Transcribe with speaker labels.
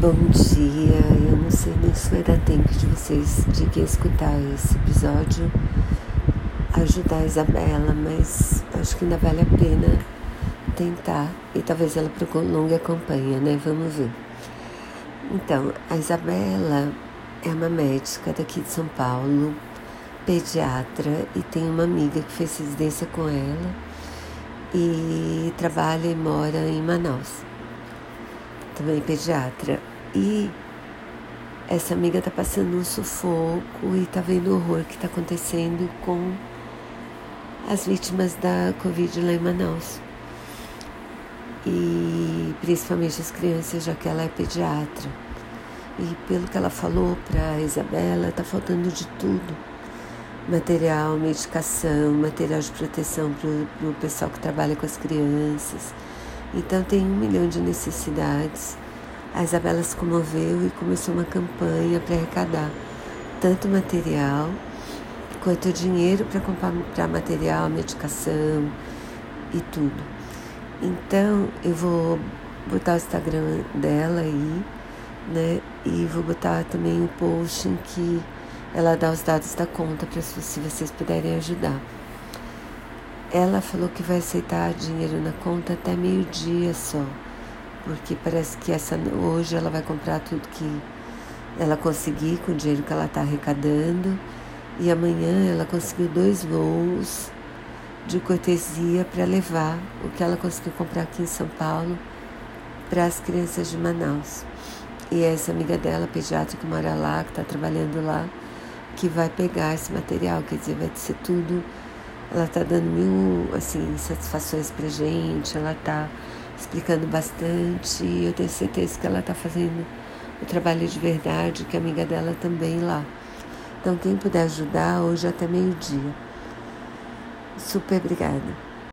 Speaker 1: Bom dia, eu não sei nem se vai dar tempo de vocês de que escutar esse episódio, ajudar a Isabela, mas acho que ainda vale a pena tentar e talvez ela prolongue a campanha, né? Vamos ver. Então, a Isabela é uma médica daqui de São Paulo, pediatra e tem uma amiga que fez residência com ela e trabalha e mora em Manaus também pediatra. E essa amiga está passando um sufoco e está vendo o horror que está acontecendo com as vítimas da Covid lá em Manaus. E principalmente as crianças, já que ela é pediatra. E pelo que ela falou para Isabela, está faltando de tudo: material, medicação, material de proteção para o pessoal que trabalha com as crianças então tem um milhão de necessidades. A Isabela se comoveu e começou uma campanha para arrecadar tanto material quanto dinheiro para comprar material, medicação e tudo. Então eu vou botar o Instagram dela aí, né? E vou botar também um post em que ela dá os dados da conta para se vocês puderem ajudar. Ela falou que vai aceitar dinheiro na conta até meio-dia só, porque parece que essa hoje ela vai comprar tudo que ela conseguir com o dinheiro que ela está arrecadando e amanhã ela conseguiu dois voos de cortesia para levar o que ela conseguiu comprar aqui em São Paulo para as crianças de Manaus. E é essa amiga dela, pediatra que mora lá, que está trabalhando lá, que vai pegar esse material, quer dizer, vai ser tudo ela está dando mil assim, satisfações pra gente, ela está explicando bastante e eu tenho certeza que ela está fazendo o trabalho de verdade, que a amiga dela também lá. Então quem puder ajudar hoje até meio-dia. Super obrigada.